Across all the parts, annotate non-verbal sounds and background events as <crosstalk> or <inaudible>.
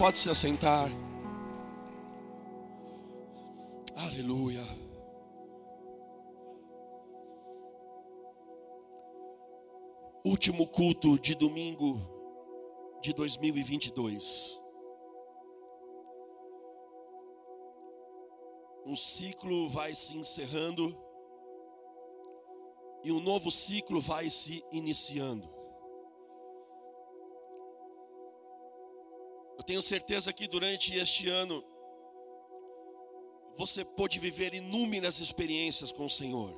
Pode se assentar. Aleluia. Último culto de domingo de 2022. Um ciclo vai se encerrando e um novo ciclo vai se iniciando. Eu tenho certeza que durante este ano você pôde viver inúmeras experiências com o Senhor.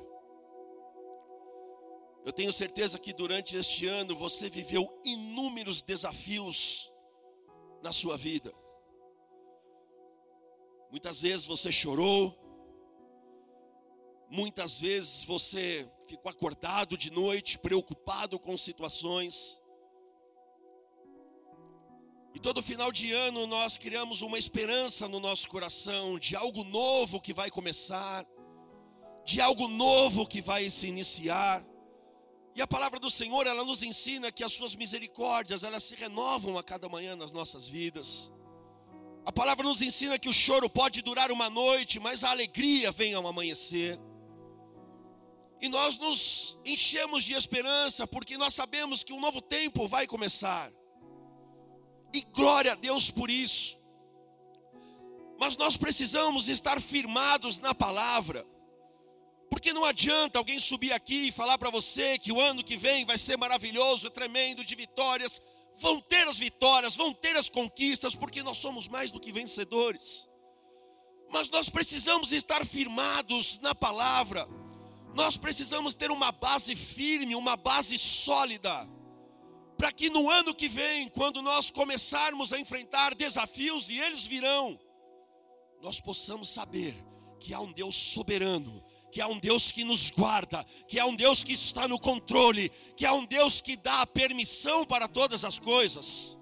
Eu tenho certeza que durante este ano você viveu inúmeros desafios na sua vida. Muitas vezes você chorou, muitas vezes você ficou acordado de noite, preocupado com situações. E todo final de ano nós criamos uma esperança no nosso coração de algo novo que vai começar, de algo novo que vai se iniciar. E a palavra do Senhor, ela nos ensina que as suas misericórdias, elas se renovam a cada manhã nas nossas vidas. A palavra nos ensina que o choro pode durar uma noite, mas a alegria vem ao amanhecer. E nós nos enchemos de esperança, porque nós sabemos que um novo tempo vai começar. E glória a Deus por isso. Mas nós precisamos estar firmados na palavra. Porque não adianta alguém subir aqui e falar para você que o ano que vem vai ser maravilhoso, tremendo, de vitórias. Vão ter as vitórias, vão ter as conquistas, porque nós somos mais do que vencedores. Mas nós precisamos estar firmados na palavra. Nós precisamos ter uma base firme, uma base sólida, para que no ano que vem, quando nós começarmos a enfrentar desafios e eles virão, nós possamos saber que há um Deus soberano, que há um Deus que nos guarda, que há um Deus que está no controle, que há um Deus que dá a permissão para todas as coisas.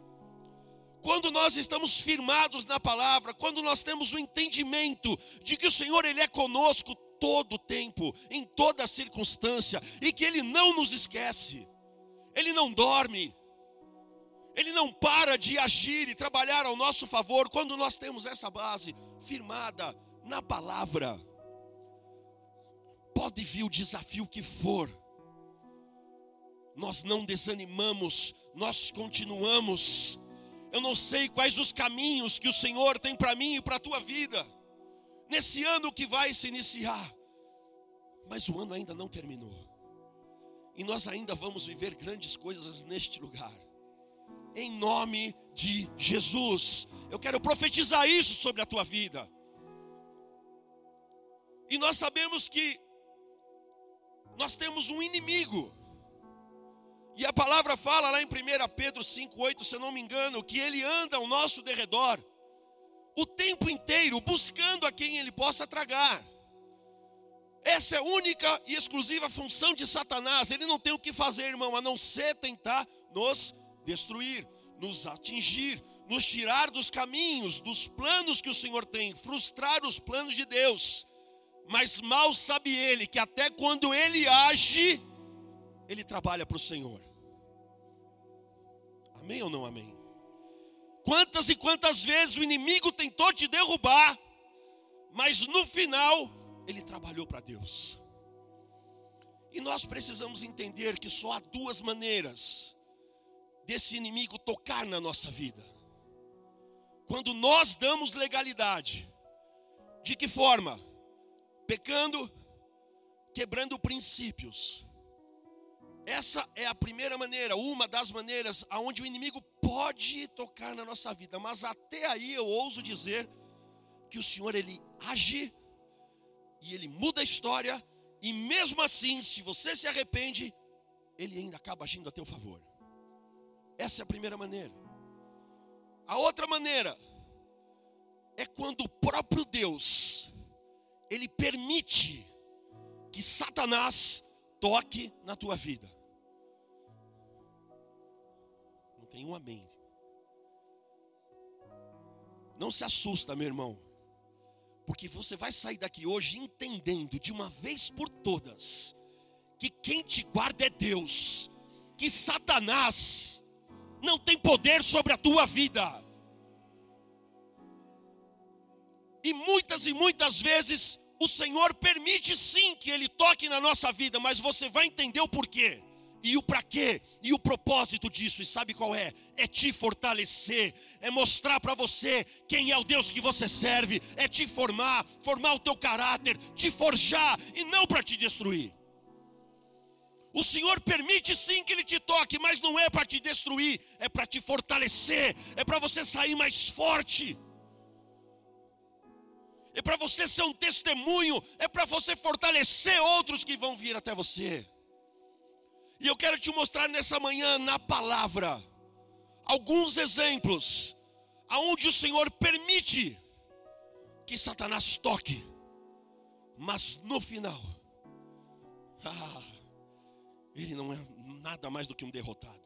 Quando nós estamos firmados na palavra, quando nós temos o entendimento de que o Senhor ele é conosco todo o tempo, em toda circunstância, e que ele não nos esquece. Ele não dorme. Ele não para de agir e trabalhar ao nosso favor quando nós temos essa base firmada na palavra. Pode vir o desafio que for, nós não desanimamos, nós continuamos. Eu não sei quais os caminhos que o Senhor tem para mim e para a tua vida, nesse ano que vai se iniciar, mas o ano ainda não terminou, e nós ainda vamos viver grandes coisas neste lugar, em nome de Jesus. Eu quero profetizar isso sobre a tua vida. E nós sabemos que nós temos um inimigo. E a palavra fala lá em 1 Pedro 5,8, se eu não me engano, que ele anda ao nosso derredor, o tempo inteiro, buscando a quem ele possa tragar. Essa é a única e exclusiva função de Satanás. Ele não tem o que fazer, irmão, a não ser tentar nos destruir, nos atingir, nos tirar dos caminhos, dos planos que o Senhor tem, frustrar os planos de Deus. Mas mal sabe ele que até quando ele age, ele trabalha para o Senhor. Amém ou não amém? Quantas e quantas vezes o inimigo tentou te derrubar, mas no final ele trabalhou para Deus. E nós precisamos entender que só há duas maneiras desse inimigo tocar na nossa vida. Quando nós damos legalidade, de que forma? pecando, quebrando princípios. Essa é a primeira maneira, uma das maneiras aonde o inimigo pode tocar na nossa vida, mas até aí eu ouso dizer que o Senhor ele age e ele muda a história e mesmo assim, se você se arrepende, ele ainda acaba agindo a teu favor. Essa é a primeira maneira. A outra maneira é quando o próprio Deus ele permite que Satanás toque na tua vida. Não tem um amém. Não se assusta, meu irmão, porque você vai sair daqui hoje entendendo de uma vez por todas que quem te guarda é Deus, que Satanás não tem poder sobre a tua vida. E muitas e muitas vezes o Senhor permite sim que ele toque na nossa vida, mas você vai entender o porquê. E o para quê? E o propósito disso, e sabe qual é? É te fortalecer, é mostrar para você quem é o Deus que você serve, é te formar, formar o teu caráter, te forjar e não para te destruir. O Senhor permite sim que Ele te toque, mas não é para te destruir, é para te fortalecer, é para você sair mais forte, é para você ser um testemunho, é para você fortalecer outros que vão vir até você. E eu quero te mostrar nessa manhã, na palavra, alguns exemplos, aonde o Senhor permite que Satanás toque, mas no final, <laughs> ah, ele não é nada mais do que um derrotado.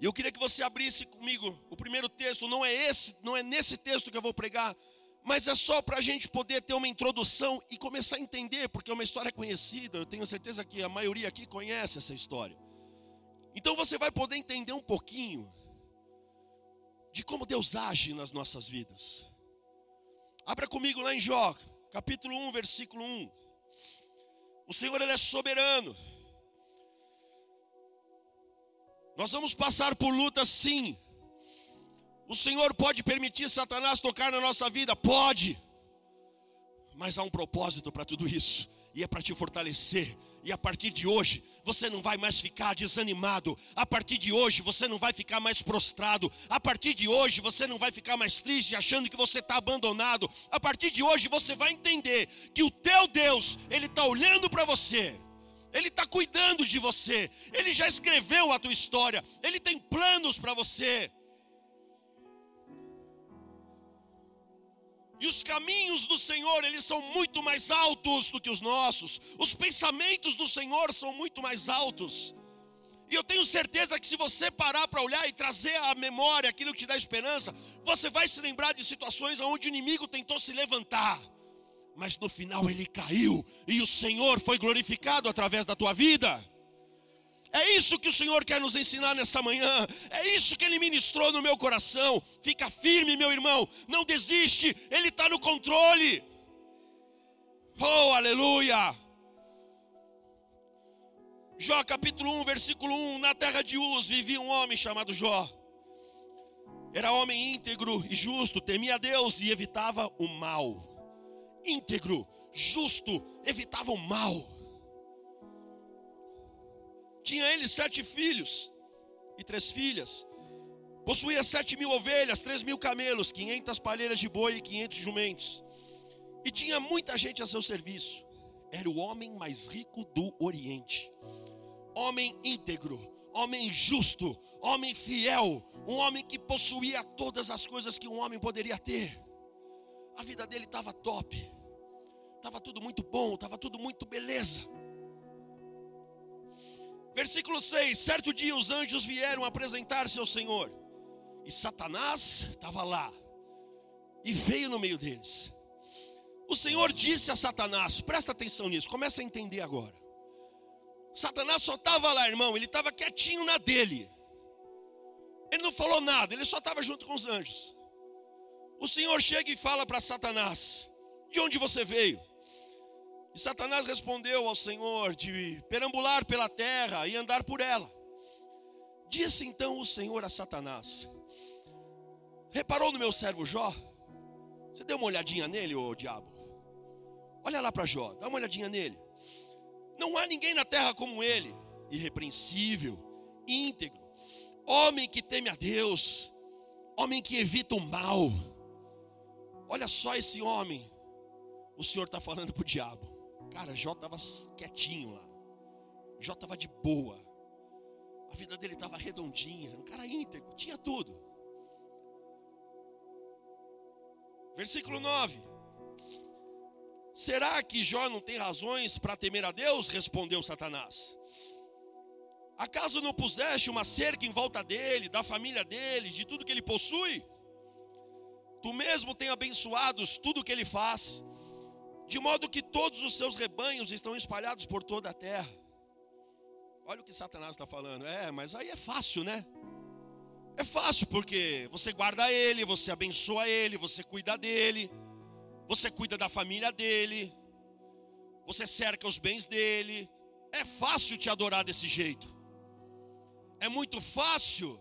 E eu queria que você abrisse comigo o primeiro texto, não é esse, não é nesse texto que eu vou pregar, mas é só para a gente poder ter uma introdução e começar a entender, porque é uma história conhecida, eu tenho certeza que a maioria aqui conhece essa história. Então você vai poder entender um pouquinho de como Deus age nas nossas vidas. Abra comigo lá em Jó, capítulo 1, versículo 1. O Senhor ele é soberano. Nós vamos passar por lutas sim. O Senhor pode permitir Satanás tocar na nossa vida? Pode. Mas há um propósito para tudo isso, e é para te fortalecer. E a partir de hoje, você não vai mais ficar desanimado. A partir de hoje, você não vai ficar mais prostrado. A partir de hoje, você não vai ficar mais triste, achando que você está abandonado. A partir de hoje, você vai entender que o teu Deus, Ele está olhando para você. Ele está cuidando de você, Ele já escreveu a tua história, Ele tem planos para você. E os caminhos do Senhor, eles são muito mais altos do que os nossos. Os pensamentos do Senhor são muito mais altos. E eu tenho certeza que se você parar para olhar e trazer à memória aquilo que te dá esperança, você vai se lembrar de situações onde o inimigo tentou se levantar, mas no final ele caiu e o Senhor foi glorificado através da tua vida. Isso que o Senhor quer nos ensinar nessa manhã. É isso que Ele ministrou no meu coração. Fica firme, meu irmão. Não desiste. Ele está no controle. Oh, aleluia. Jó capítulo 1, versículo 1. Na terra de Uz vivia um homem chamado Jó. Era homem íntegro e justo, temia Deus e evitava o mal. Íntegro, justo, evitava o mal. Tinha ele sete filhos e três filhas. Possuía sete mil ovelhas, três mil camelos, quinhentas palheiras de boi e quinhentos jumentos. E tinha muita gente a seu serviço. Era o homem mais rico do Oriente. Homem íntegro, homem justo, homem fiel, um homem que possuía todas as coisas que um homem poderia ter. A vida dele estava top, estava tudo muito bom, estava tudo muito beleza. Versículo 6: Certo dia os anjos vieram apresentar-se ao Senhor, e Satanás estava lá, e veio no meio deles. O Senhor disse a Satanás: presta atenção nisso, começa a entender agora. Satanás só estava lá, irmão, ele estava quietinho na dele. Ele não falou nada, ele só estava junto com os anjos. O Senhor chega e fala para Satanás: De onde você veio? E Satanás respondeu ao Senhor de perambular pela terra e andar por ela. Disse então o Senhor a Satanás: Reparou no meu servo Jó? Você deu uma olhadinha nele, ô diabo? Olha lá para Jó, dá uma olhadinha nele. Não há ninguém na terra como ele, irrepreensível, íntegro, homem que teme a Deus, homem que evita o mal. Olha só esse homem, o Senhor está falando para o diabo. Cara, Jó estava quietinho lá. Jó estava de boa. A vida dele estava redondinha. Um cara íntegro, tinha tudo. Versículo 9. Será que Jó não tem razões para temer a Deus? Respondeu Satanás. Acaso não puseste uma cerca em volta dele, da família dele, de tudo que ele possui? Tu mesmo tem abençoados tudo que ele faz de modo que todos os seus rebanhos estão espalhados por toda a terra. Olha o que Satanás está falando. É, mas aí é fácil, né? É fácil porque você guarda ele, você abençoa ele, você cuida dele. você cuida da família dele, você cerca os bens dele. É fácil te adorar desse jeito. É muito fácil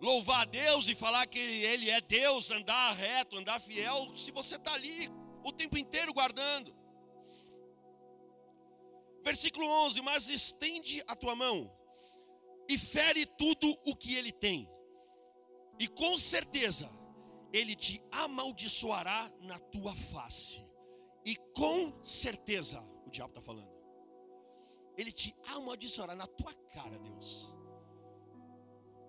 louvar a Deus e falar que Ele é Deus, andar reto, andar fiel, se você está ali o tempo inteiro guardando. Versículo 11: Mas estende a tua mão e fere tudo o que ele tem, e com certeza ele te amaldiçoará na tua face, e com certeza, o diabo está falando, ele te amaldiçoará na tua cara, Deus.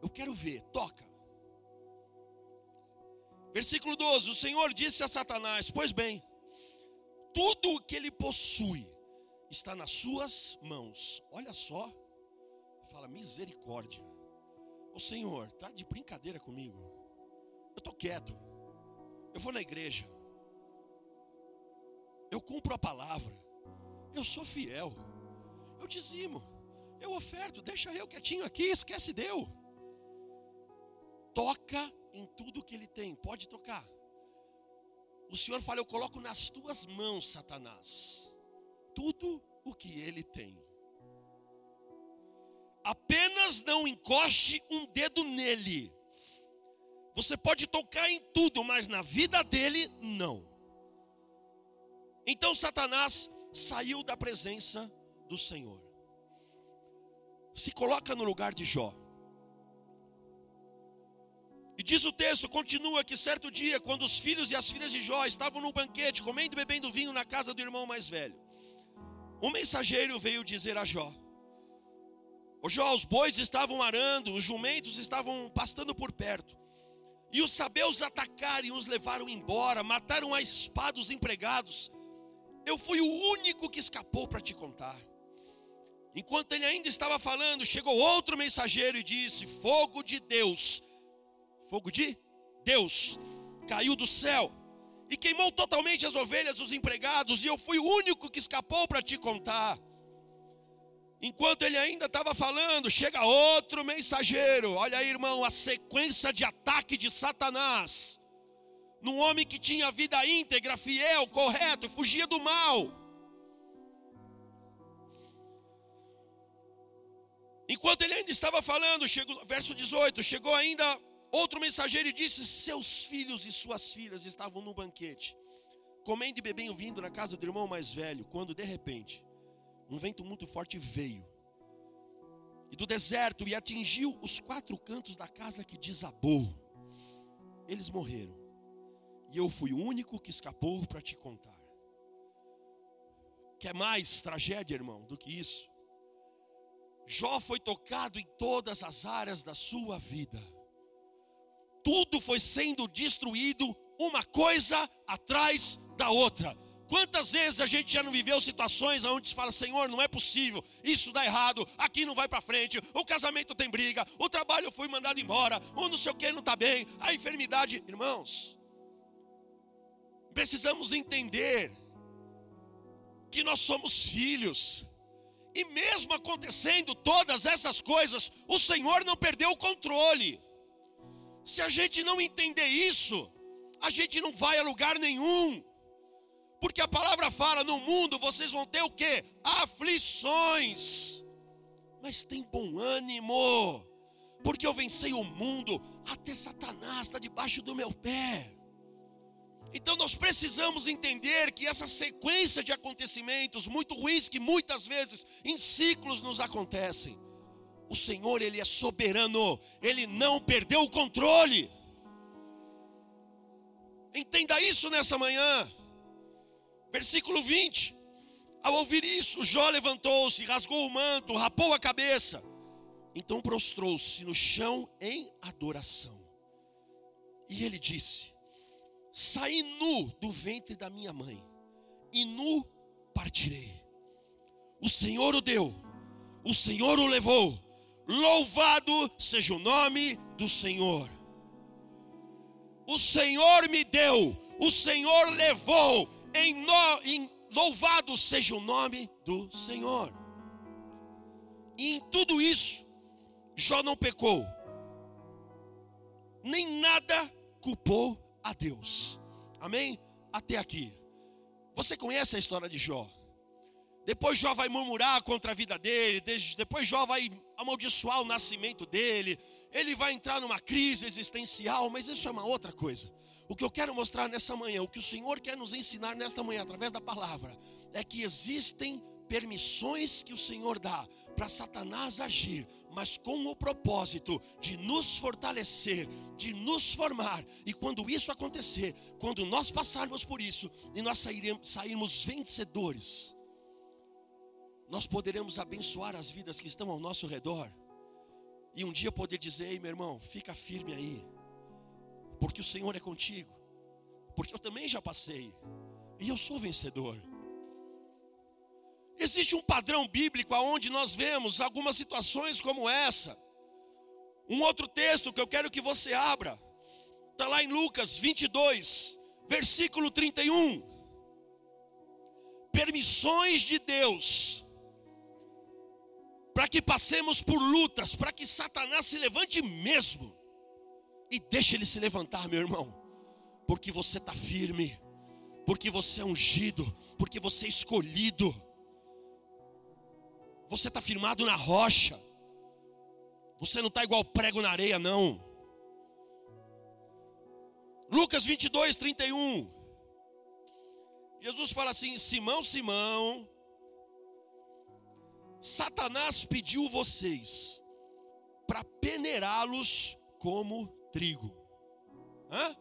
Eu quero ver, toca. Versículo 12: O Senhor disse a Satanás: Pois bem, tudo o que ele possui está nas suas mãos. Olha só, fala misericórdia. O Senhor, tá de brincadeira comigo? Eu tô quieto. Eu vou na igreja. Eu cumpro a palavra. Eu sou fiel. Eu dizimo. Eu oferto. Deixa eu quietinho aqui. Esquece Deus toca em tudo que ele tem, pode tocar. O Senhor fala: Eu coloco nas tuas mãos, Satanás, tudo o que ele tem. Apenas não encoste um dedo nele. Você pode tocar em tudo, mas na vida dele, não. Então Satanás saiu da presença do Senhor. Se coloca no lugar de Jó. E diz o texto, continua que certo dia, quando os filhos e as filhas de Jó estavam no banquete, comendo e bebendo vinho na casa do irmão mais velho, um mensageiro veio dizer a Jó: O Jó, os bois estavam arando, os jumentos estavam pastando por perto. E os sabeus atacaram e os levaram embora, mataram a espada os empregados. Eu fui o único que escapou para te contar. Enquanto ele ainda estava falando, chegou outro mensageiro e disse: Fogo de Deus fogo de Deus, caiu do céu e queimou totalmente as ovelhas dos empregados, e eu fui o único que escapou para te contar. Enquanto ele ainda estava falando, chega outro mensageiro. Olha aí, irmão, a sequência de ataque de Satanás. Num homem que tinha vida íntegra, fiel, correto, fugia do mal. Enquanto ele ainda estava falando, chegou, verso 18, chegou ainda Outro mensageiro disse: Seus filhos e suas filhas estavam no banquete, comendo e bebendo vindo na casa do irmão mais velho, quando de repente um vento muito forte veio e do deserto e atingiu os quatro cantos da casa que desabou. Eles morreram. E eu fui o único que escapou para te contar. Quer mais tragédia, irmão, do que isso? Jó foi tocado em todas as áreas da sua vida tudo foi sendo destruído, uma coisa atrás da outra. Quantas vezes a gente já não viveu situações onde se fala, Senhor, não é possível, isso dá errado, aqui não vai para frente, o casamento tem briga, o trabalho foi mandado embora, ou não sei o que não está bem, a enfermidade, irmãos. Precisamos entender que nós somos filhos, e mesmo acontecendo todas essas coisas, o Senhor não perdeu o controle. Se a gente não entender isso, a gente não vai a lugar nenhum. Porque a palavra fala: no mundo vocês vão ter o que? Aflições. Mas tem bom ânimo, porque eu vencei o mundo, até Satanás está debaixo do meu pé. Então nós precisamos entender que essa sequência de acontecimentos muito ruins que muitas vezes em ciclos nos acontecem, o Senhor, Ele é soberano, Ele não perdeu o controle. Entenda isso nessa manhã. Versículo 20. Ao ouvir isso, Jó levantou-se, rasgou o manto, rapou a cabeça. Então prostrou-se no chão em adoração. E ele disse: Saí nu do ventre da minha mãe, e nu partirei. O Senhor o deu, o Senhor o levou Louvado seja o nome do Senhor. O Senhor me deu, o Senhor levou, em, no, em louvado seja o nome do Senhor. E em tudo isso, Jó não pecou, nem nada culpou a Deus. Amém? até aqui. Você conhece a história de Jó? Depois Jó vai murmurar contra a vida dele, depois Jó vai amaldiçoar o nascimento dele, ele vai entrar numa crise existencial, mas isso é uma outra coisa. O que eu quero mostrar nessa manhã, o que o Senhor quer nos ensinar nesta manhã através da palavra, é que existem permissões que o Senhor dá para Satanás agir, mas com o propósito de nos fortalecer, de nos formar. E quando isso acontecer, quando nós passarmos por isso e nós sairemos, sairmos vencedores, nós poderemos abençoar as vidas que estão ao nosso redor. E um dia poder dizer: Ei, meu irmão, fica firme aí, porque o Senhor é contigo, porque eu também já passei, e eu sou vencedor. Existe um padrão bíblico aonde nós vemos algumas situações como essa. Um outro texto que eu quero que você abra, está lá em Lucas 22, versículo 31. Permissões de Deus para que passemos por lutas, para que Satanás se levante mesmo. E deixe ele se levantar, meu irmão, porque você está firme, porque você é ungido, porque você é escolhido, você está firmado na rocha, você não está igual prego na areia, não. Lucas 22, 31. Jesus fala assim: Simão, Simão, Satanás pediu vocês para peneirá-los como trigo. Hã?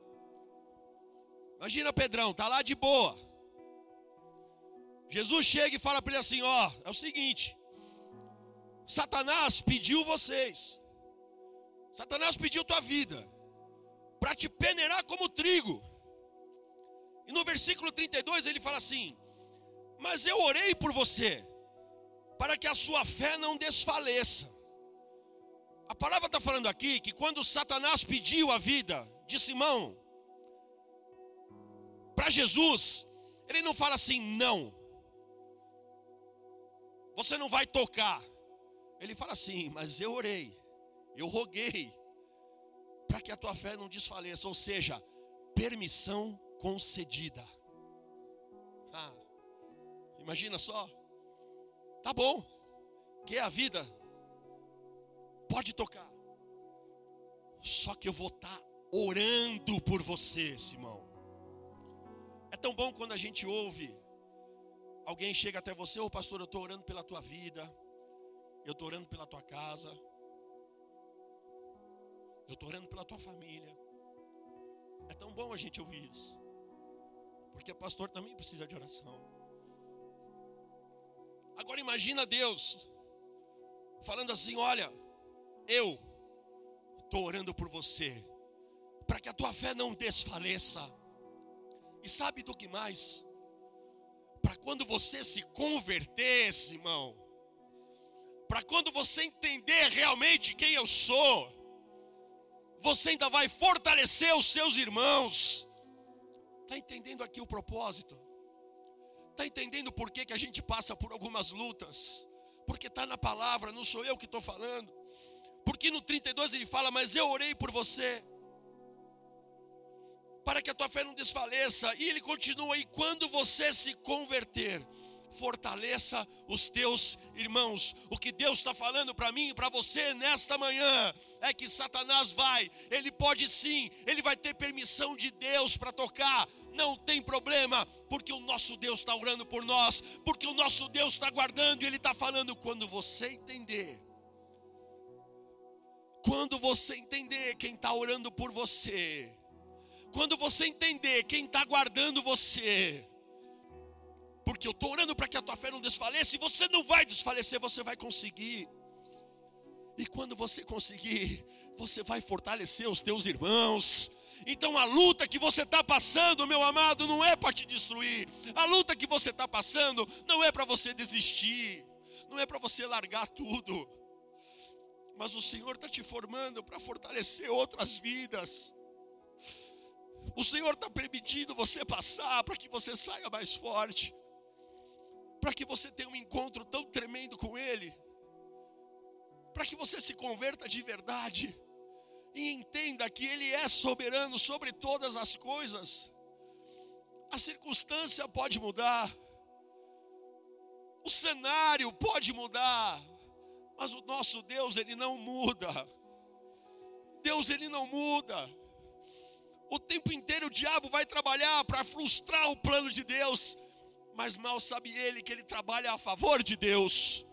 Imagina Pedrão, tá lá de boa. Jesus chega e fala para ele assim: ó, é o seguinte. Satanás pediu vocês. Satanás pediu tua vida para te peneirar como trigo. E no versículo 32 ele fala assim: Mas eu orei por você para que a sua fé não desfaleça. A palavra está falando aqui que quando Satanás pediu a vida de Simão para Jesus, ele não fala assim, não, você não vai tocar. Ele fala assim, mas eu orei, eu roguei, para que a tua fé não desfaleça, ou seja, permissão concedida. Ah, imagina só, Tá bom. Que é a vida. Pode tocar. Só que eu vou estar tá orando por você, Simão. É tão bom quando a gente ouve alguém chega até você, ô oh, pastor, eu estou orando pela tua vida, eu estou orando pela tua casa, eu estou orando pela tua família. É tão bom a gente ouvir isso, porque pastor também precisa de oração. Agora imagina Deus falando assim: olha, eu estou orando por você, para que a tua fé não desfaleça. E sabe do que mais? Para quando você se converter, irmão, para quando você entender realmente quem eu sou, você ainda vai fortalecer os seus irmãos. Está entendendo aqui o propósito? Está entendendo por que, que a gente passa por algumas lutas? Porque está na palavra, não sou eu que estou falando. Porque no 32 ele fala, mas eu orei por você, para que a tua fé não desfaleça. E ele continua, e quando você se converter, fortaleça os teus irmãos. O que Deus está falando para mim e para você nesta manhã é que Satanás vai, ele pode sim, ele vai ter permissão de Deus para tocar, não tem problema, porque o nosso Deus está orando por nós, porque o nosso Deus está guardando e Ele está falando. Quando você entender, quando você entender quem está orando por você, quando você entender quem está guardando você, porque eu estou orando para que a tua fé não desfaleça, e você não vai desfalecer, você vai conseguir. E quando você conseguir, você vai fortalecer os teus irmãos. Então a luta que você está passando, meu amado, não é para te destruir. A luta que você está passando não é para você desistir, não é para você largar tudo. Mas o Senhor está te formando para fortalecer outras vidas. O Senhor está permitindo você passar para que você saia mais forte para que você tenha um encontro tão tremendo com Ele, para que você se converta de verdade e entenda que Ele é soberano sobre todas as coisas. A circunstância pode mudar. O cenário pode mudar. Mas o nosso Deus, ele não muda. Deus, ele não muda. O tempo inteiro o diabo vai trabalhar para frustrar o plano de Deus, mas mal sabe ele que ele trabalha a favor de Deus.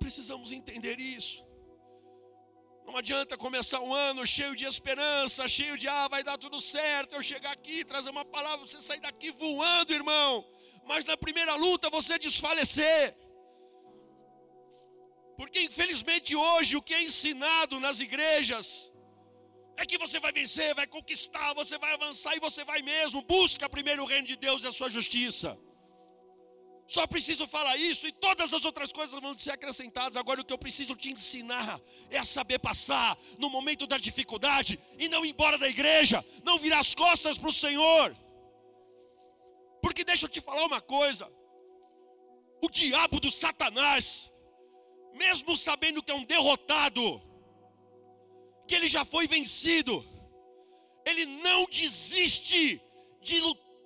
Precisamos entender isso. Não adianta começar um ano cheio de esperança, cheio de ah, vai dar tudo certo. Eu chegar aqui, trazer uma palavra, você sair daqui voando, irmão. Mas na primeira luta você desfalecer. Porque infelizmente hoje o que é ensinado nas igrejas é que você vai vencer, vai conquistar, você vai avançar e você vai mesmo. Busca primeiro o reino de Deus e a sua justiça. Só preciso falar isso e todas as outras coisas vão ser acrescentadas. Agora o que eu preciso te ensinar é a saber passar no momento da dificuldade e não ir embora da igreja, não virar as costas para o Senhor. Porque deixa eu te falar uma coisa: o diabo do Satanás, mesmo sabendo que é um derrotado, que ele já foi vencido, ele não desiste de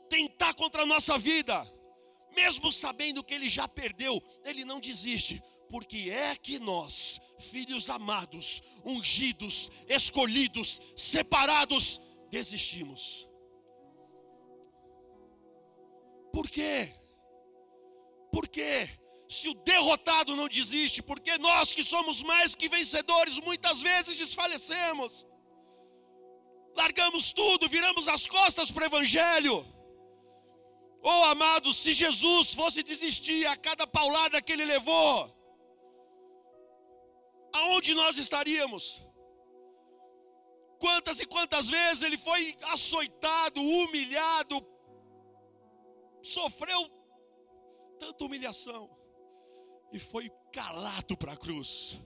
tentar contra a nossa vida, mesmo sabendo que ele já perdeu, ele não desiste, porque é que nós, filhos amados, ungidos, escolhidos, separados, desistimos. Por quê? Por quê? se o derrotado não desiste, porque nós que somos mais que vencedores, muitas vezes desfalecemos, largamos tudo, viramos as costas para o Evangelho. Oh amados, se Jesus fosse desistir a cada paulada que ele levou, aonde nós estaríamos? Quantas e quantas vezes ele foi açoitado, humilhado, sofreu tanta humilhação e foi calado para a cruz.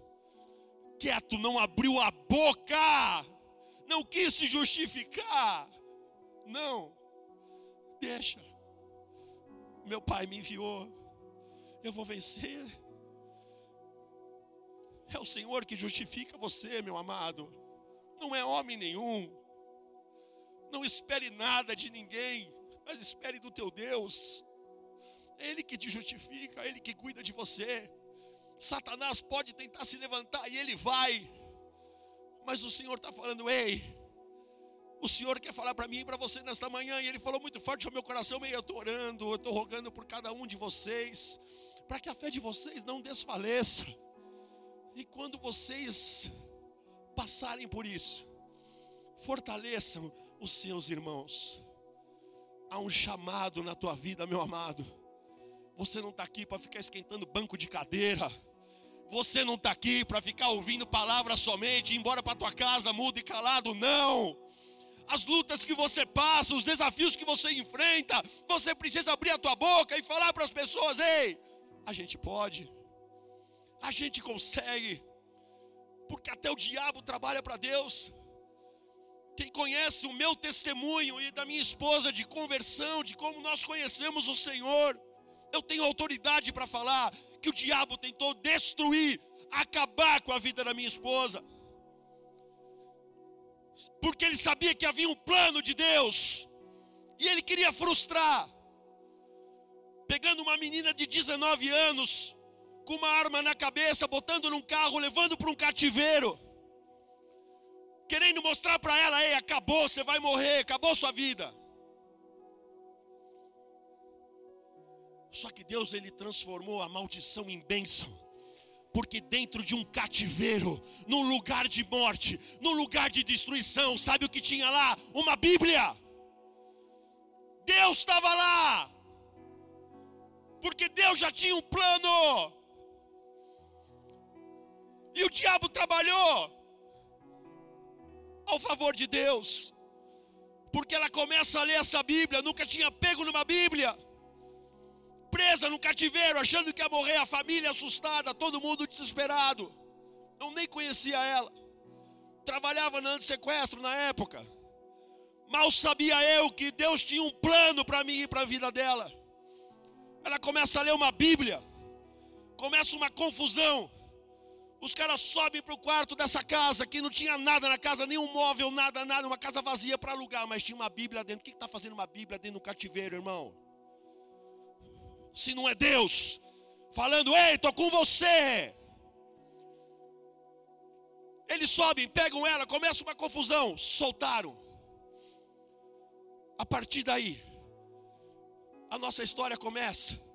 Quieto, não abriu a boca, não quis se justificar. Não, deixa. Meu pai me enviou, eu vou vencer. É o Senhor que justifica você, meu amado. Não é homem nenhum. Não espere nada de ninguém, mas espere do teu Deus. É Ele que te justifica, é Ele que cuida de você. Satanás pode tentar se levantar e ele vai, mas o Senhor está falando: ei, o Senhor quer falar para mim e para você nesta manhã, e Ele falou muito forte ao meu coração, meio eu estou orando, eu estou rogando por cada um de vocês, para que a fé de vocês não desfaleça, e quando vocês passarem por isso, fortaleçam os seus irmãos. Há um chamado na tua vida, meu amado. Você não está aqui para ficar esquentando banco de cadeira. Você não está aqui para ficar ouvindo palavras somente, ir embora para tua casa mudo e calado. Não. As lutas que você passa, os desafios que você enfrenta, você precisa abrir a tua boca e falar para as pessoas: ei, a gente pode, a gente consegue, porque até o diabo trabalha para Deus. Quem conhece o meu testemunho e da minha esposa de conversão, de como nós conhecemos o Senhor, eu tenho autoridade para falar que o diabo tentou destruir, acabar com a vida da minha esposa. Porque ele sabia que havia um plano de Deus. E ele queria frustrar. Pegando uma menina de 19 anos, com uma arma na cabeça, botando num carro, levando para um cativeiro. Querendo mostrar para ela: ei, acabou, você vai morrer, acabou sua vida. Só que Deus ele transformou a maldição em bênção. Porque dentro de um cativeiro, num lugar de morte, num lugar de destruição, sabe o que tinha lá? Uma Bíblia. Deus estava lá. Porque Deus já tinha um plano. E o diabo trabalhou ao favor de Deus. Porque ela começa a ler essa Bíblia, nunca tinha pego numa Bíblia presa no cativeiro, achando que ia morrer, a família assustada, todo mundo desesperado. Eu nem conhecia ela. Trabalhava no sequestro na época. Mal sabia eu que Deus tinha um plano para mim e para a vida dela. Ela começa a ler uma Bíblia. Começa uma confusão. Os caras sobem para o quarto dessa casa, que não tinha nada na casa, nenhum móvel, nada, nada, uma casa vazia para alugar, mas tinha uma Bíblia dentro. O que está fazendo uma Bíblia dentro do cativeiro, irmão? Se não é Deus, falando, ei, estou com você. Eles sobem, pegam ela, começa uma confusão, soltaram. A partir daí, a nossa história começa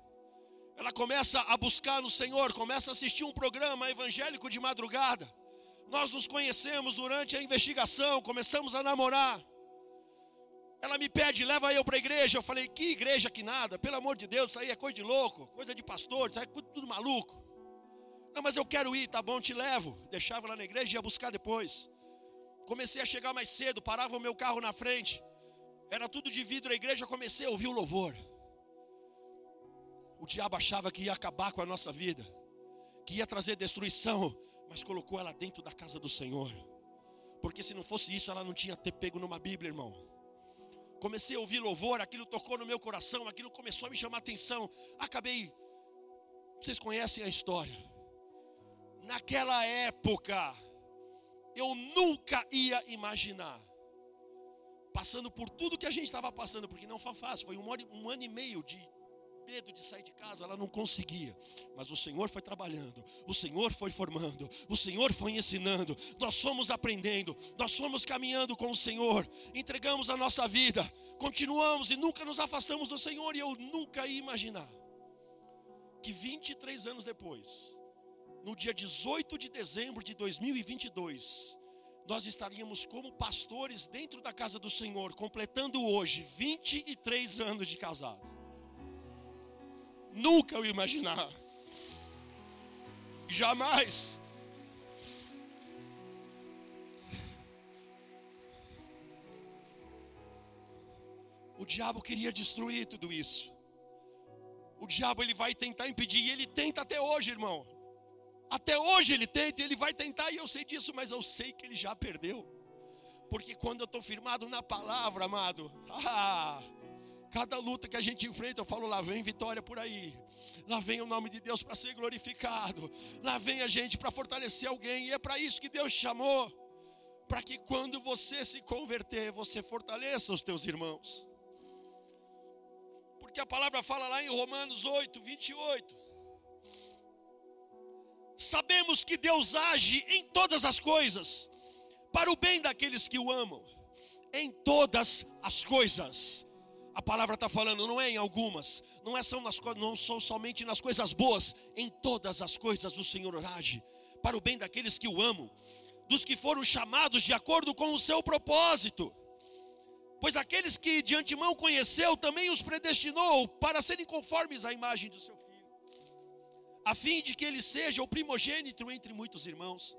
ela começa a buscar no Senhor, começa a assistir um programa evangélico de madrugada. Nós nos conhecemos durante a investigação, começamos a namorar. Ela me pede, leva eu para a igreja. Eu falei, que igreja que nada, pelo amor de Deus, isso aí é coisa de louco, coisa de pastor, isso aí é tudo maluco. Não, mas eu quero ir, tá bom, te levo. Deixava lá na igreja e ia buscar depois. Comecei a chegar mais cedo, parava o meu carro na frente. Era tudo de vidro a igreja, comecei a ouvir o louvor. O diabo achava que ia acabar com a nossa vida, que ia trazer destruição, mas colocou ela dentro da casa do Senhor. Porque se não fosse isso, ela não tinha ter pego numa Bíblia, irmão. Comecei a ouvir louvor, aquilo tocou no meu coração, aquilo começou a me chamar atenção. Acabei. Vocês conhecem a história. Naquela época, eu nunca ia imaginar passando por tudo que a gente estava passando, porque não foi fácil, foi um ano e meio de medo de sair de casa, ela não conseguia. Mas o Senhor foi trabalhando, o Senhor foi formando, o Senhor foi ensinando. Nós fomos aprendendo, nós fomos caminhando com o Senhor, entregamos a nossa vida, continuamos e nunca nos afastamos do Senhor. E eu nunca ia imaginar que 23 anos depois, no dia 18 de dezembro de 2022, nós estaríamos como pastores dentro da casa do Senhor, completando hoje 23 anos de casado. Nunca eu ia imaginar. Jamais. O diabo queria destruir tudo isso. O diabo ele vai tentar impedir, e ele tenta até hoje, irmão. Até hoje ele tenta, e ele vai tentar, e eu sei disso, mas eu sei que ele já perdeu. Porque quando eu estou firmado na palavra, amado, <laughs> ah, Cada luta que a gente enfrenta, eu falo, lá vem vitória por aí. Lá vem o nome de Deus para ser glorificado. Lá vem a gente para fortalecer alguém. E é para isso que Deus chamou. Para que quando você se converter, você fortaleça os teus irmãos. Porque a palavra fala lá em Romanos 8, 28. Sabemos que Deus age em todas as coisas, para o bem daqueles que o amam, em todas as coisas a palavra está falando, não é em algumas, não, é são nas, não são somente nas coisas boas, em todas as coisas o Senhor age, para o bem daqueles que o amam, dos que foram chamados de acordo com o seu propósito. Pois aqueles que de antemão conheceu, também os predestinou para serem conformes à imagem do seu filho, a fim de que ele seja o primogênito entre muitos irmãos.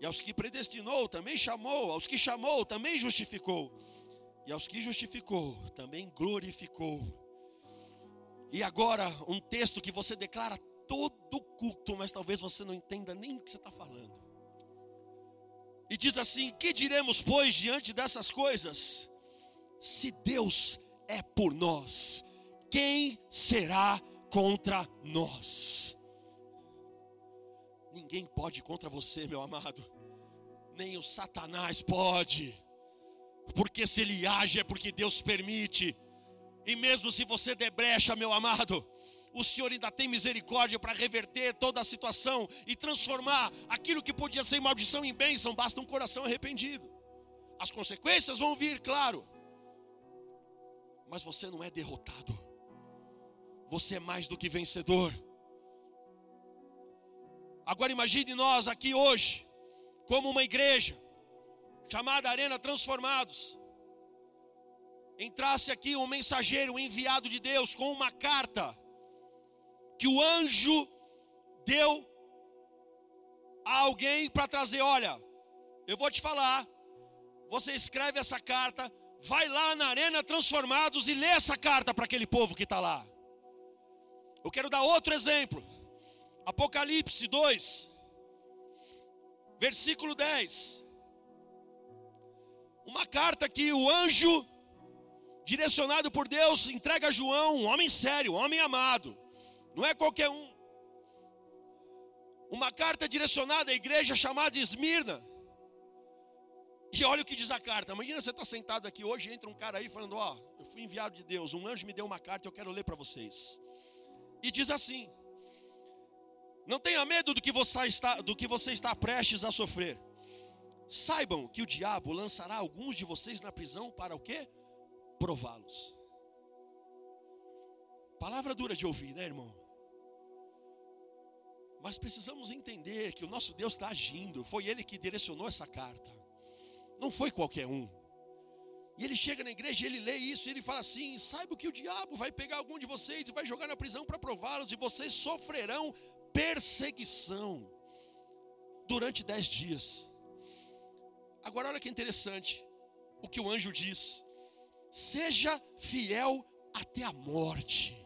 E aos que predestinou, também chamou, aos que chamou, também justificou e aos que justificou, também glorificou. E agora, um texto que você declara todo culto, mas talvez você não entenda nem o que você está falando. E diz assim: Que diremos, pois, diante dessas coisas? Se Deus é por nós, quem será contra nós? Ninguém pode contra você, meu amado, nem o Satanás pode. Porque se ele age é porque Deus permite. E mesmo se você debrecha, meu amado, o Senhor ainda tem misericórdia para reverter toda a situação e transformar aquilo que podia ser maldição em bênção, basta um coração arrependido. As consequências vão vir, claro, mas você não é derrotado, você é mais do que vencedor. Agora imagine nós aqui hoje, como uma igreja, chamada Arena Transformados, entrasse aqui um mensageiro, um enviado de Deus, com uma carta que o anjo deu a alguém para trazer: olha, eu vou te falar, você escreve essa carta, vai lá na Arena Transformados e lê essa carta para aquele povo que está lá. Eu quero dar outro exemplo. Apocalipse 2, versículo 10 uma carta que o anjo, direcionado por Deus, entrega a João, um homem sério, um homem amado, não é qualquer um. uma carta direcionada à igreja chamada Esmirna. E olha o que diz a carta. Imagina você está sentado aqui hoje, entra um cara aí falando: Ó, oh, eu fui enviado de Deus, um anjo me deu uma carta, eu quero ler para vocês. E diz assim: Não tenha medo do que você está, do que você está prestes a sofrer. Saibam que o diabo lançará alguns de vocês na prisão para o quê? Prová-los. Palavra dura de ouvir, né, irmão? Mas precisamos entender que o nosso Deus está agindo. Foi Ele que direcionou essa carta. Não foi qualquer um. E ele chega na igreja ele lê isso e ele fala assim: saiba que o diabo vai pegar algum de vocês e vai jogar na prisão para prová-los, e vocês sofrerão perseguição durante dez dias. Agora olha que interessante o que o anjo diz: seja fiel até a morte.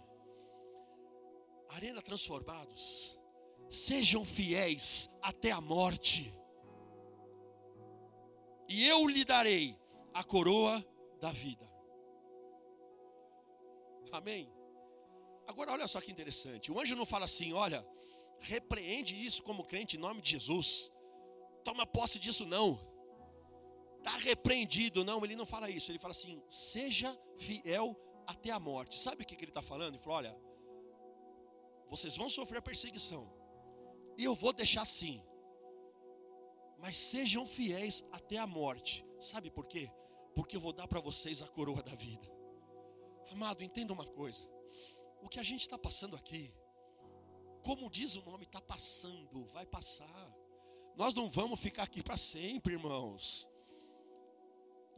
Arena transformados, sejam fiéis até a morte e eu lhe darei a coroa da vida. Amém? Agora olha só que interessante. O anjo não fala assim, olha, repreende isso como crente em nome de Jesus. Toma posse disso não. Está repreendido, não, ele não fala isso. Ele fala assim: seja fiel até a morte. Sabe o que, que ele está falando? Ele falou: olha, vocês vão sofrer perseguição, e eu vou deixar sim mas sejam fiéis até a morte. Sabe por quê? Porque eu vou dar para vocês a coroa da vida. Amado, entenda uma coisa: o que a gente está passando aqui, como diz o nome, está passando, vai passar. Nós não vamos ficar aqui para sempre, irmãos.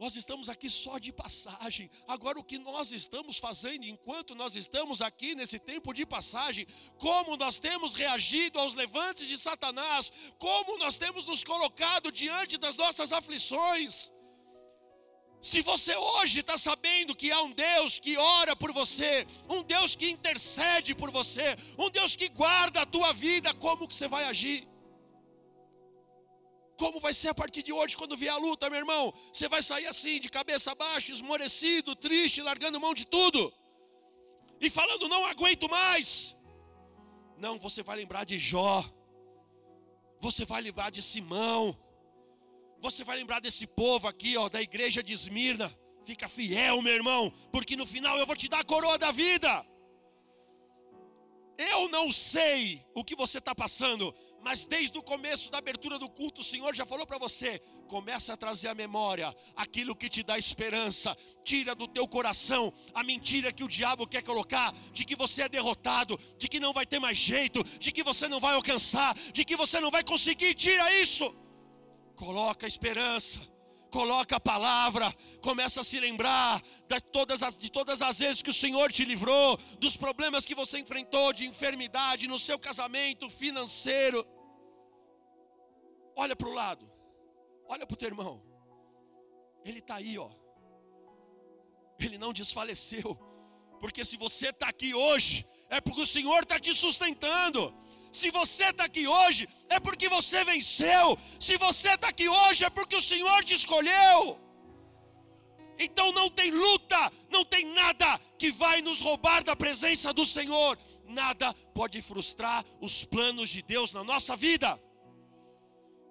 Nós estamos aqui só de passagem. Agora, o que nós estamos fazendo enquanto nós estamos aqui nesse tempo de passagem, como nós temos reagido aos levantes de Satanás, como nós temos nos colocado diante das nossas aflições. Se você hoje está sabendo que há um Deus que ora por você, um Deus que intercede por você, um Deus que guarda a tua vida, como que você vai agir? Como vai ser a partir de hoje quando vier a luta, meu irmão? Você vai sair assim, de cabeça baixa, esmorecido, triste, largando mão de tudo. E falando, não aguento mais. Não, você vai lembrar de Jó. Você vai lembrar de Simão. Você vai lembrar desse povo aqui, ó, da igreja de Esmirna. Fica fiel, meu irmão, porque no final eu vou te dar a coroa da vida. Eu não sei o que você está passando, mas desde o começo da abertura do culto, o Senhor já falou para você: começa a trazer à memória aquilo que te dá esperança, tira do teu coração a mentira que o diabo quer colocar, de que você é derrotado, de que não vai ter mais jeito, de que você não vai alcançar, de que você não vai conseguir, tira isso. Coloca a esperança, coloca a palavra, começa a se lembrar de todas, as, de todas as vezes que o Senhor te livrou, dos problemas que você enfrentou, de enfermidade no seu casamento, financeiro. Olha para o lado, olha para o teu irmão, ele está aí, ó. Ele não desfaleceu, porque se você está aqui hoje, é porque o Senhor está te sustentando. Se você está aqui hoje, é porque você venceu. Se você está aqui hoje, é porque o Senhor te escolheu. Então não tem luta, não tem nada que vai nos roubar da presença do Senhor. Nada pode frustrar os planos de Deus na nossa vida.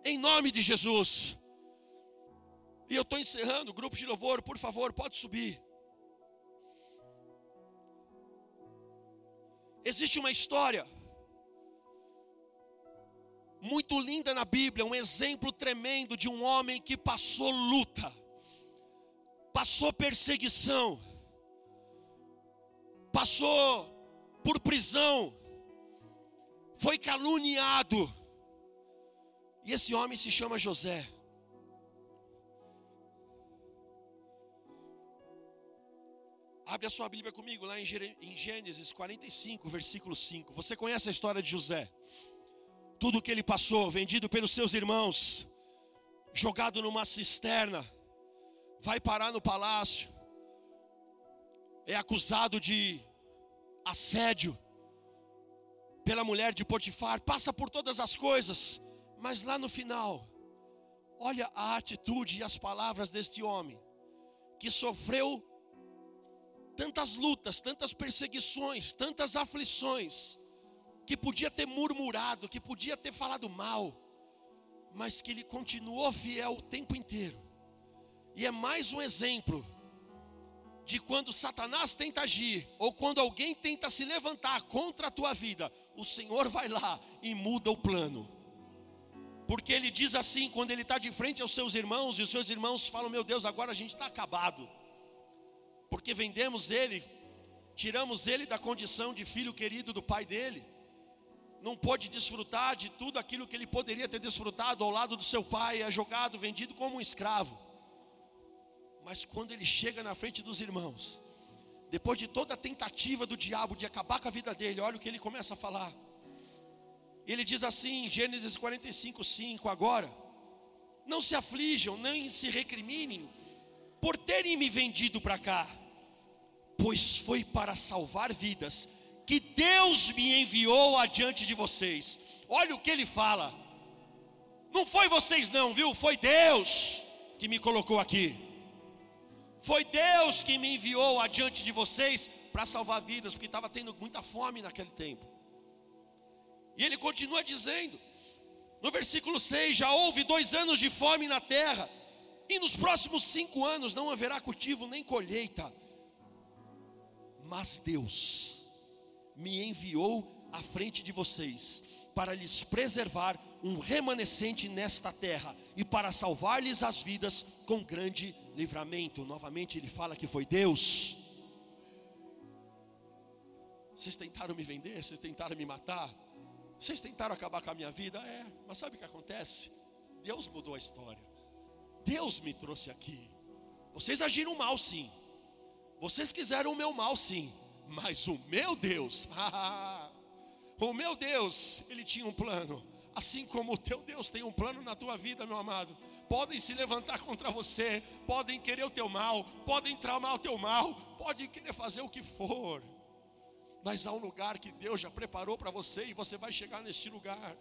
Em nome de Jesus. E eu estou encerrando, grupo de louvor, por favor, pode subir. Existe uma história muito linda na Bíblia, um exemplo tremendo de um homem que passou luta, passou perseguição, passou por prisão, foi caluniado. E esse homem se chama José. Abre a sua Bíblia comigo lá em Gênesis 45, versículo 5. Você conhece a história de José? Tudo o que ele passou, vendido pelos seus irmãos, jogado numa cisterna, vai parar no palácio, é acusado de assédio pela mulher de Potifar, passa por todas as coisas, mas lá no final, olha a atitude e as palavras deste homem, que sofreu tantas lutas, tantas perseguições, tantas aflições, que podia ter murmurado, que podia ter falado mal, mas que ele continuou fiel o tempo inteiro. E é mais um exemplo de quando Satanás tenta agir, ou quando alguém tenta se levantar contra a tua vida, o Senhor vai lá e muda o plano. Porque ele diz assim, quando ele está de frente aos seus irmãos, e os seus irmãos falam: Meu Deus, agora a gente está acabado, porque vendemos ele, tiramos ele da condição de filho querido do pai dele, não pôde desfrutar de tudo aquilo que ele poderia ter desfrutado ao lado do seu pai, é jogado, vendido como um escravo. Mas quando ele chega na frente dos irmãos, depois de toda a tentativa do diabo de acabar com a vida dele, olha o que ele começa a falar. Ele diz assim, Gênesis 45, 5: Agora, não se aflijam, nem se recriminem, por terem me vendido para cá, pois foi para salvar vidas que Deus me enviou adiante de vocês. Olha o que ele fala. Não foi vocês não, viu? Foi Deus que me colocou aqui. Foi Deus que me enviou adiante de vocês para salvar vidas, porque estava tendo muita fome naquele tempo. E ele continua dizendo, no versículo 6: Já houve dois anos de fome na terra, e nos próximos cinco anos não haverá cultivo nem colheita. Mas Deus me enviou à frente de vocês, para lhes preservar um remanescente nesta terra e para salvar-lhes as vidas com grande livramento. Novamente ele fala que foi Deus. Vocês tentaram me vender, vocês tentaram me matar, vocês tentaram acabar com a minha vida, é, mas sabe o que acontece? Deus mudou a história. Deus me trouxe aqui. Vocês agiram mal, sim. Vocês quiseram o meu mal, sim. Mas o meu Deus, <laughs> o meu Deus, ele tinha um plano. Assim como o teu Deus tem um plano na tua vida, meu amado. Podem se levantar contra você, podem querer o teu mal, podem tramar o teu mal, podem querer fazer o que for. Mas há um lugar que Deus já preparou para você e você vai chegar neste lugar.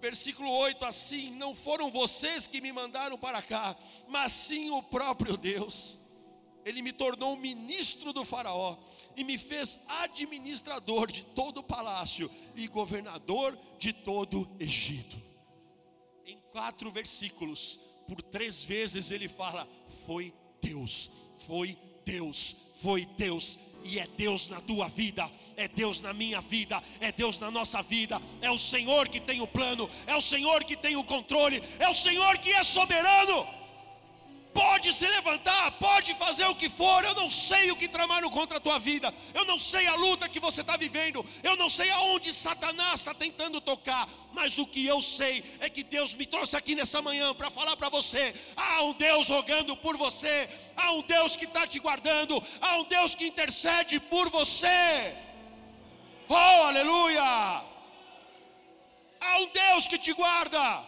Versículo 8: Assim, não foram vocês que me mandaram para cá, mas sim o próprio Deus. Ele me tornou ministro do Faraó e me fez administrador de todo o palácio e governador de todo o Egito. Em quatro versículos, por três vezes ele fala: Foi Deus, foi Deus, foi Deus. E é Deus na tua vida, é Deus na minha vida, é Deus na nossa vida, é o Senhor que tem o plano, é o Senhor que tem o controle, é o Senhor que é soberano pode se levantar, pode fazer o que for. Eu não sei o que tramaram contra a tua vida, eu não sei a luta que você está vivendo, eu não sei aonde Satanás está tentando tocar, mas o que eu sei é que Deus me trouxe aqui nessa manhã para falar para você: há um Deus rogando por você, há um Deus que está te guardando, há um Deus que intercede por você. Oh, aleluia! Há um Deus que te guarda.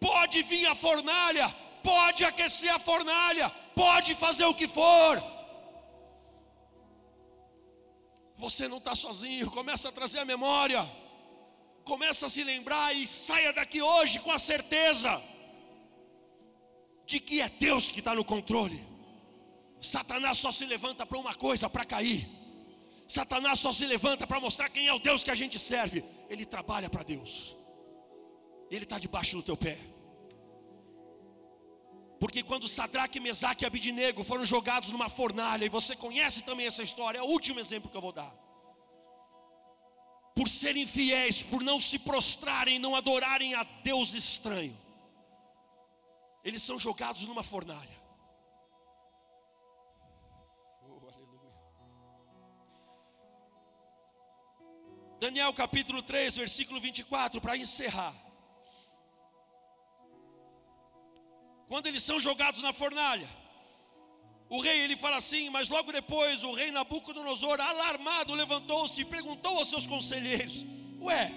Pode vir a fornalha, pode aquecer a fornalha, pode fazer o que for. Você não está sozinho, começa a trazer a memória, começa a se lembrar e saia daqui hoje com a certeza de que é Deus que está no controle. Satanás só se levanta para uma coisa, para cair. Satanás só se levanta para mostrar quem é o Deus que a gente serve. Ele trabalha para Deus. Ele está debaixo do teu pé. Porque quando Sadraque, Mesaque e Abidinego foram jogados numa fornalha, e você conhece também essa história, é o último exemplo que eu vou dar. Por serem fiéis, por não se prostrarem, não adorarem a Deus estranho, eles são jogados numa fornalha. Oh. Daniel capítulo 3, versículo 24, para encerrar. Quando eles são jogados na fornalha. O rei ele fala assim, mas logo depois o rei Nabucodonosor, alarmado, levantou-se e perguntou aos seus conselheiros: Ué,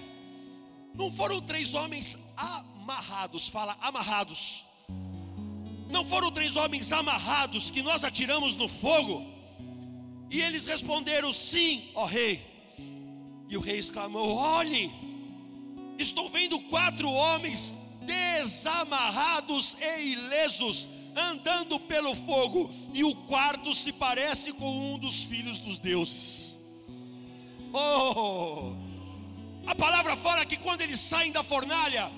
não foram três homens amarrados? Fala amarrados. Não foram três homens amarrados que nós atiramos no fogo? E eles responderam: Sim, ó rei. E o rei exclamou: Olhe, estou vendo quatro homens desamarrados e ilesos, andando pelo fogo, e o quarto se parece com um dos filhos dos deuses. Oh! A palavra fala que quando eles saem da fornalha,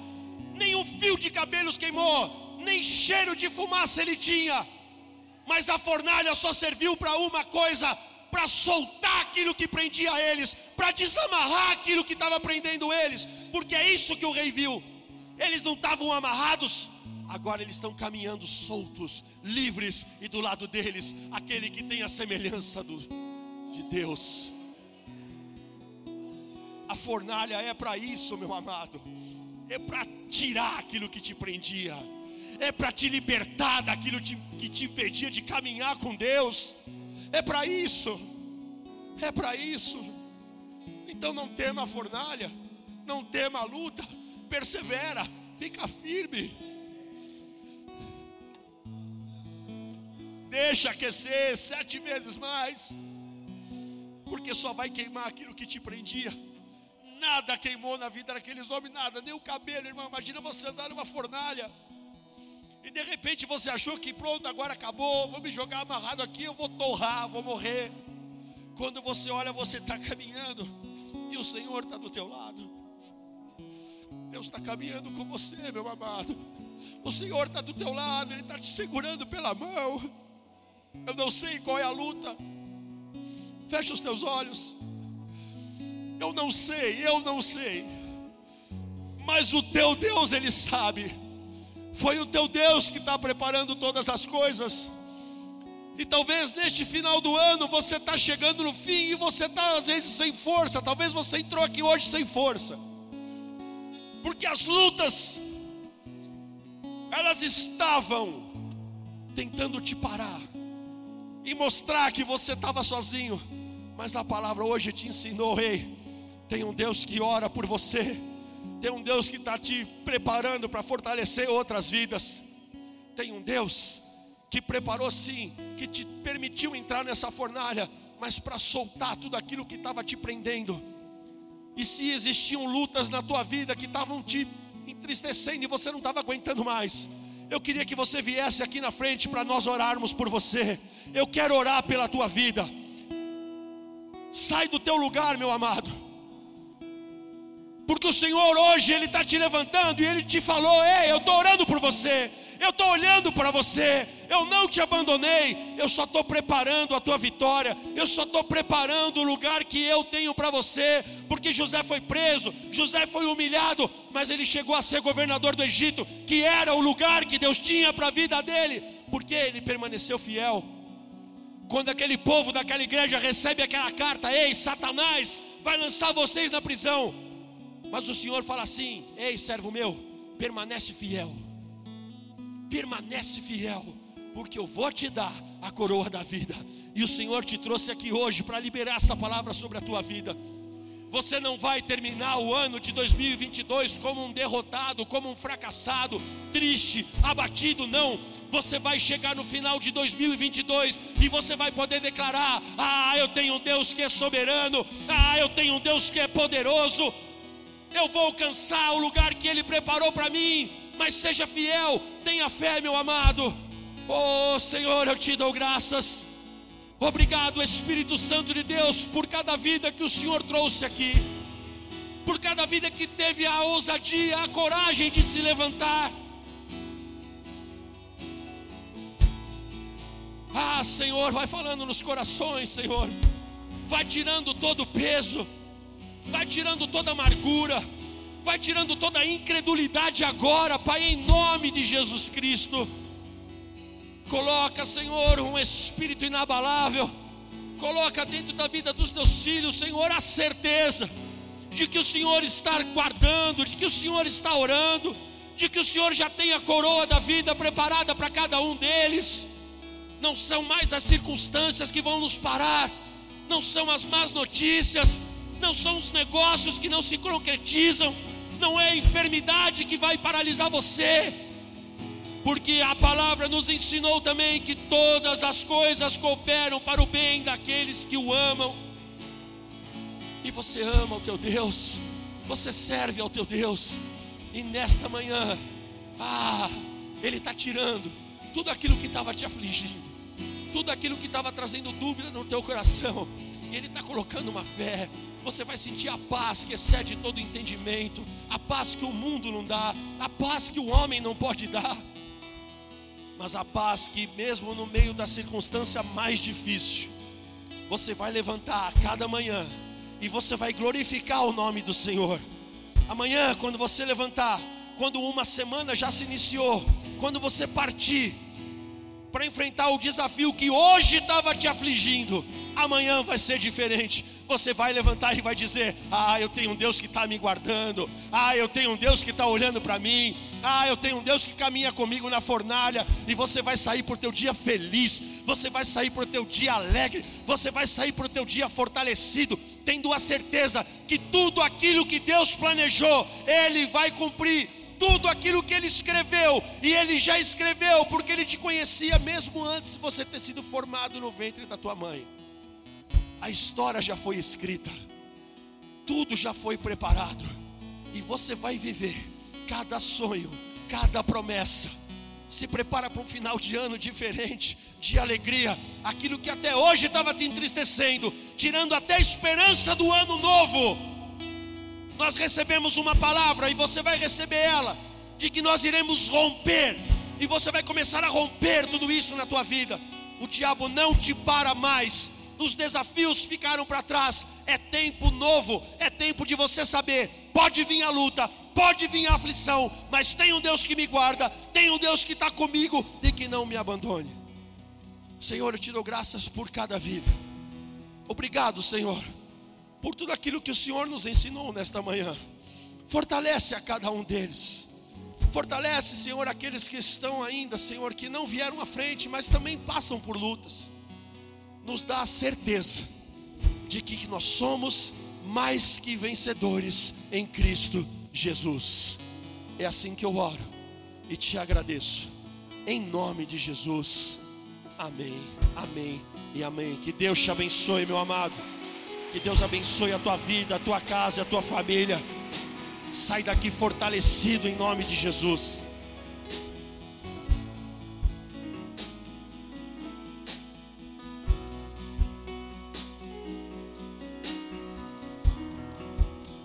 nenhum fio de cabelos queimou, nem cheiro de fumaça ele tinha. Mas a fornalha só serviu para uma coisa: para soltar aquilo que prendia eles, para desamarrar aquilo que estava prendendo eles, porque é isso que o rei viu. Eles não estavam amarrados, agora eles estão caminhando soltos, livres, e do lado deles, aquele que tem a semelhança do, de Deus. A fornalha é para isso, meu amado. É para tirar aquilo que te prendia. É para te libertar daquilo que te impedia de caminhar com Deus. É para isso. É para isso. Então não tema a fornalha. Não tema a luta. Persevera. Fica firme. Deixa aquecer sete vezes mais. Porque só vai queimar aquilo que te prendia nada queimou na vida daqueles homens, nada, nem o cabelo, irmão. Imagina você andar numa fornalha. E de repente você achou que pronto, agora acabou, vou me jogar amarrado aqui, eu vou torrar, vou morrer. Quando você olha, você está caminhando e o Senhor está do teu lado. Deus está caminhando com você, meu amado. O Senhor está do teu lado, Ele está te segurando pela mão. Eu não sei qual é a luta. Fecha os teus olhos. Eu não sei, eu não sei. Mas o teu Deus, Ele sabe. Foi o teu Deus que está preparando todas as coisas. E talvez neste final do ano você está chegando no fim e você está às vezes sem força. Talvez você entrou aqui hoje sem força. Porque as lutas, elas estavam tentando te parar e mostrar que você estava sozinho. Mas a palavra hoje te ensinou, rei. Tem um Deus que ora por você. Tem um Deus que está te preparando para fortalecer outras vidas. Tem um Deus que preparou sim, que te permitiu entrar nessa fornalha, mas para soltar tudo aquilo que estava te prendendo. E se existiam lutas na tua vida que estavam te entristecendo e você não estava aguentando mais, eu queria que você viesse aqui na frente para nós orarmos por você. Eu quero orar pela tua vida. Sai do teu lugar, meu amado. Porque o Senhor hoje Ele está te levantando e Ele te falou: Ei, eu estou orando por você, eu estou olhando para você, eu não te abandonei, eu só estou preparando a tua vitória, eu só estou preparando o lugar que eu tenho para você, porque José foi preso, José foi humilhado, mas ele chegou a ser governador do Egito, que era o lugar que Deus tinha para a vida dele, porque ele permaneceu fiel. Quando aquele povo daquela igreja recebe aquela carta, ei, Satanás vai lançar vocês na prisão. Mas o Senhor fala assim: Ei, servo meu, permanece fiel. Permanece fiel, porque eu vou te dar a coroa da vida. E o Senhor te trouxe aqui hoje para liberar essa palavra sobre a tua vida. Você não vai terminar o ano de 2022 como um derrotado, como um fracassado, triste, abatido, não. Você vai chegar no final de 2022 e você vai poder declarar: Ah, eu tenho um Deus que é soberano, ah, eu tenho um Deus que é poderoso, eu vou alcançar o lugar que Ele preparou para mim. Mas seja fiel, tenha fé, meu amado. Oh Senhor, eu te dou graças. Obrigado, Espírito Santo de Deus, por cada vida que o Senhor trouxe aqui, por cada vida que teve a ousadia, a coragem de se levantar. Ah, Senhor, vai falando nos corações, Senhor, vai tirando todo o peso vai tirando toda amargura, vai tirando toda incredulidade agora, Pai, em nome de Jesus Cristo. Coloca, Senhor, um espírito inabalável, coloca dentro da vida dos teus filhos, Senhor, a certeza de que o Senhor está guardando, de que o Senhor está orando, de que o Senhor já tem a coroa da vida preparada para cada um deles. Não são mais as circunstâncias que vão nos parar, não são as más notícias, não são os negócios que não se concretizam, não é a enfermidade que vai paralisar você, porque a palavra nos ensinou também que todas as coisas cooperam para o bem daqueles que o amam. E você ama o teu Deus, você serve ao teu Deus, e nesta manhã, ah, Ele está tirando tudo aquilo que estava te afligindo, tudo aquilo que estava trazendo dúvida no teu coração, e Ele está colocando uma fé, você vai sentir a paz que excede todo entendimento, a paz que o mundo não dá, a paz que o homem não pode dar, mas a paz que, mesmo no meio da circunstância mais difícil, você vai levantar a cada manhã e você vai glorificar o nome do Senhor. Amanhã, quando você levantar, quando uma semana já se iniciou, quando você partir, para enfrentar o desafio que hoje estava te afligindo, amanhã vai ser diferente. Você vai levantar e vai dizer: Ah, eu tenho um Deus que está me guardando. Ah, eu tenho um Deus que está olhando para mim. Ah, eu tenho um Deus que caminha comigo na fornalha. E você vai sair para o teu dia feliz. Você vai sair para o teu dia alegre. Você vai sair para o teu dia fortalecido. Tendo a certeza que tudo aquilo que Deus planejou, Ele vai cumprir tudo aquilo que ele escreveu, e ele já escreveu, porque ele te conhecia mesmo antes de você ter sido formado no ventre da tua mãe. A história já foi escrita, tudo já foi preparado, e você vai viver cada sonho, cada promessa. Se prepara para um final de ano diferente, de alegria. Aquilo que até hoje estava te entristecendo, tirando até a esperança do ano novo nós recebemos uma palavra e você vai receber ela, de que nós iremos romper, e você vai começar a romper tudo isso na tua vida. O diabo não te para mais, os desafios ficaram para trás. É tempo novo, é tempo de você saber: pode vir a luta, pode vir a aflição, mas tem um Deus que me guarda, tem um Deus que está comigo e que não me abandone. Senhor, eu te dou graças por cada vida. Obrigado, Senhor por tudo aquilo que o Senhor nos ensinou nesta manhã. Fortalece a cada um deles. Fortalece, Senhor, aqueles que estão ainda, Senhor, que não vieram à frente, mas também passam por lutas. Nos dá a certeza de que nós somos mais que vencedores em Cristo Jesus. É assim que eu oro e te agradeço. Em nome de Jesus. Amém. Amém e amém. Que Deus te abençoe, meu amado. Que Deus abençoe a tua vida, a tua casa, a tua família. Sai daqui fortalecido em nome de Jesus.